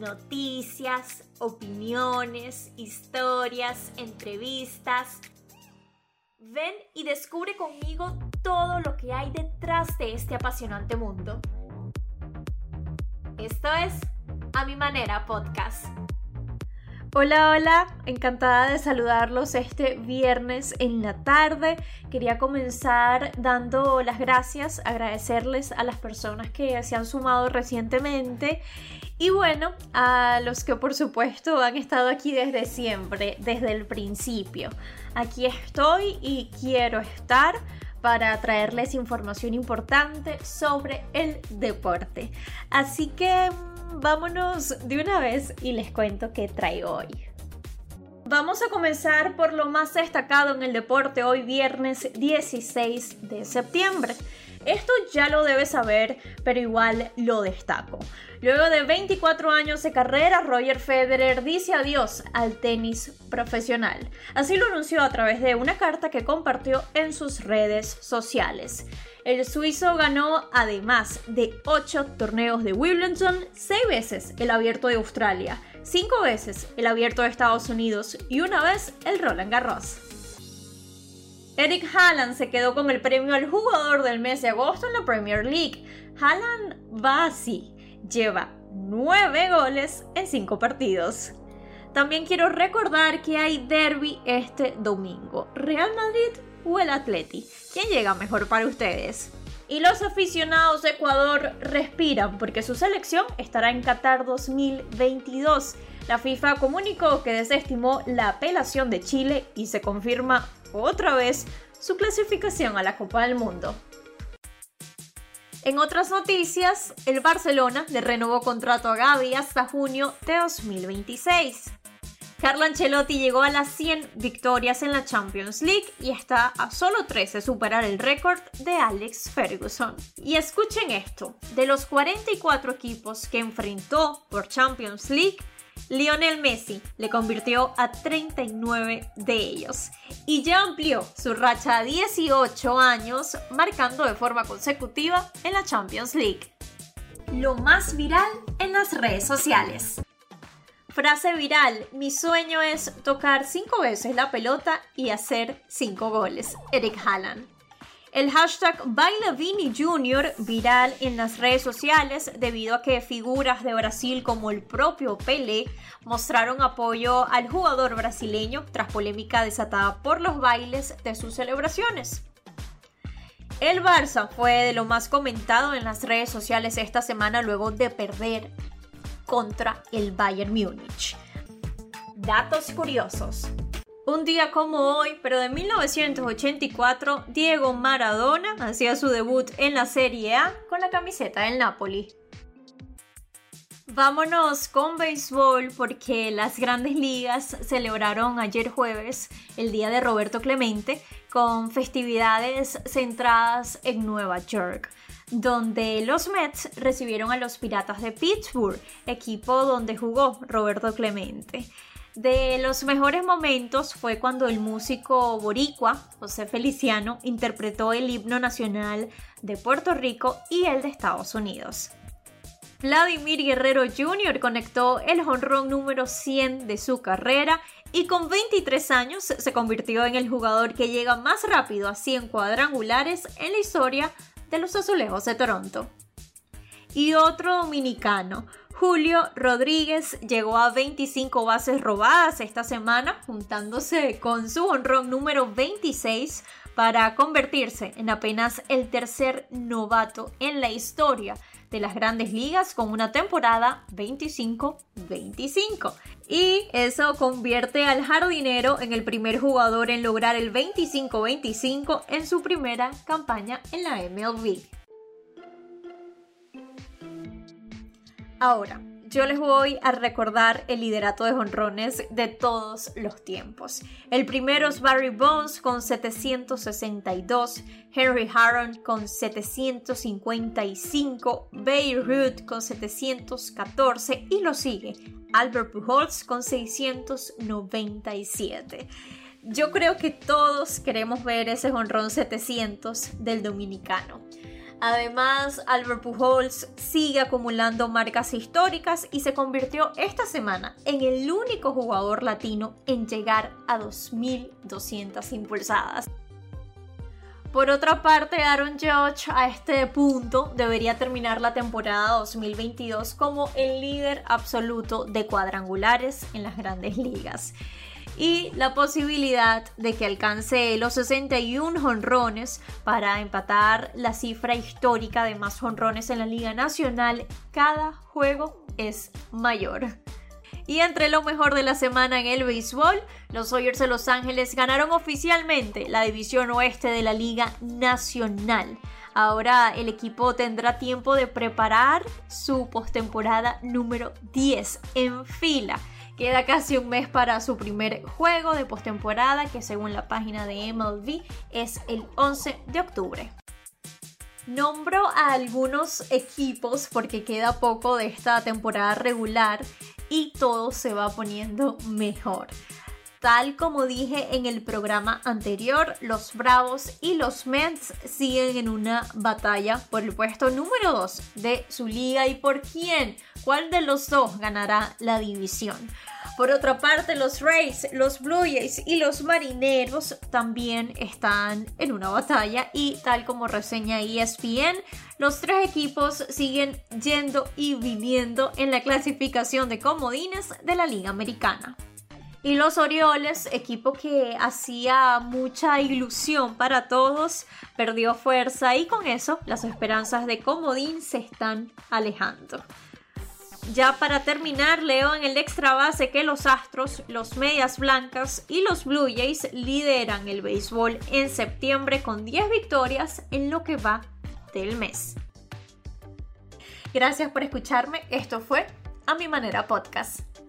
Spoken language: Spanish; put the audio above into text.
noticias, opiniones, historias, entrevistas. Ven y descubre conmigo todo lo que hay detrás de este apasionante mundo. Esto es A Mi Manera Podcast. Hola, hola, encantada de saludarlos este viernes en la tarde. Quería comenzar dando las gracias, agradecerles a las personas que se han sumado recientemente y bueno, a los que por supuesto han estado aquí desde siempre, desde el principio. Aquí estoy y quiero estar para traerles información importante sobre el deporte. Así que vámonos de una vez y les cuento qué traigo hoy. Vamos a comenzar por lo más destacado en el deporte hoy viernes 16 de septiembre. Esto ya lo debes saber, pero igual lo destaco. Luego de 24 años de carrera, Roger Federer dice adiós al tenis profesional. Así lo anunció a través de una carta que compartió en sus redes sociales. El suizo ganó, además de 8 torneos de Wimbledon, 6 veces el Abierto de Australia, 5 veces el Abierto de Estados Unidos y una vez el Roland Garros. Eric Haaland se quedó con el premio al jugador del mes de agosto en la Premier League. Haaland va así, lleva 9 goles en 5 partidos. También quiero recordar que hay derby este domingo. Real Madrid o el Atleti. ¿Quién llega mejor para ustedes? Y los aficionados de Ecuador respiran porque su selección estará en Qatar 2022. La FIFA comunicó que desestimó la apelación de Chile y se confirma otra vez su clasificación a la Copa del Mundo. En otras noticias, el Barcelona le renovó contrato a Gaby hasta junio de 2026. Carlo Ancelotti llegó a las 100 victorias en la Champions League y está a solo 3 de superar el récord de Alex Ferguson. Y escuchen esto, de los 44 equipos que enfrentó por Champions League, Lionel Messi le convirtió a 39 de ellos y ya amplió su racha a 18 años, marcando de forma consecutiva en la Champions League. Lo más viral en las redes sociales. Frase viral, mi sueño es tocar 5 veces la pelota y hacer 5 goles. Eric Haaland. El hashtag Bailavini Jr. viral en las redes sociales debido a que figuras de Brasil como el propio Pelé mostraron apoyo al jugador brasileño tras polémica desatada por los bailes de sus celebraciones. El Barça fue de lo más comentado en las redes sociales esta semana luego de perder contra el Bayern Múnich. Datos curiosos. Un día como hoy, pero de 1984, Diego Maradona hacía su debut en la Serie A con la camiseta del Napoli. Vámonos con béisbol porque las grandes ligas celebraron ayer jueves el día de Roberto Clemente con festividades centradas en Nueva York donde los Mets recibieron a los Piratas de Pittsburgh, equipo donde jugó Roberto Clemente. De los mejores momentos fue cuando el músico boricua José Feliciano interpretó el himno nacional de Puerto Rico y el de Estados Unidos. Vladimir Guerrero Jr. conectó el honrón número 100 de su carrera y con 23 años se convirtió en el jugador que llega más rápido a 100 cuadrangulares en la historia de los Azulejos de Toronto. Y otro dominicano, Julio Rodríguez, llegó a 25 bases robadas esta semana, juntándose con su honrón número 26 para convertirse en apenas el tercer novato en la historia de las grandes ligas con una temporada 25-25. Y eso convierte al jardinero en el primer jugador en lograr el 25-25 en su primera campaña en la MLB. Ahora, yo les voy a recordar el liderato de jonrones de todos los tiempos. El primero es Barry Bones con 762, Henry Harron con 755, Babe Ruth con 714 y lo sigue Albert Pujols con 697. Yo creo que todos queremos ver ese jonrón 700 del dominicano. Además, Albert Pujols sigue acumulando marcas históricas y se convirtió esta semana en el único jugador latino en llegar a 2.200 impulsadas. Por otra parte, Aaron Judge a este punto debería terminar la temporada 2022 como el líder absoluto de cuadrangulares en las grandes ligas y la posibilidad de que alcance los 61 jonrones para empatar la cifra histórica de más jonrones en la Liga Nacional cada juego es mayor. Y entre lo mejor de la semana en el béisbol, los Dodgers de Los Ángeles ganaron oficialmente la división oeste de la Liga Nacional. Ahora el equipo tendrá tiempo de preparar su postemporada número 10 en fila Queda casi un mes para su primer juego de postemporada, que según la página de MLB es el 11 de octubre. Nombro a algunos equipos porque queda poco de esta temporada regular y todo se va poniendo mejor. Tal como dije en el programa anterior, los Bravos y los Mets siguen en una batalla por el puesto número 2 de su liga y por quién, cuál de los dos ganará la división. Por otra parte, los Rays, los Blue Jays y los Marineros también están en una batalla y tal como reseña ESPN, los tres equipos siguen yendo y viniendo en la clasificación de comodines de la Liga Americana. Y los Orioles, equipo que hacía mucha ilusión para todos, perdió fuerza y con eso las esperanzas de Comodín se están alejando. Ya para terminar, leo en el extra base que los Astros, los Medias Blancas y los Blue Jays lideran el béisbol en septiembre con 10 victorias en lo que va del mes. Gracias por escucharme, esto fue A Mi Manera Podcast.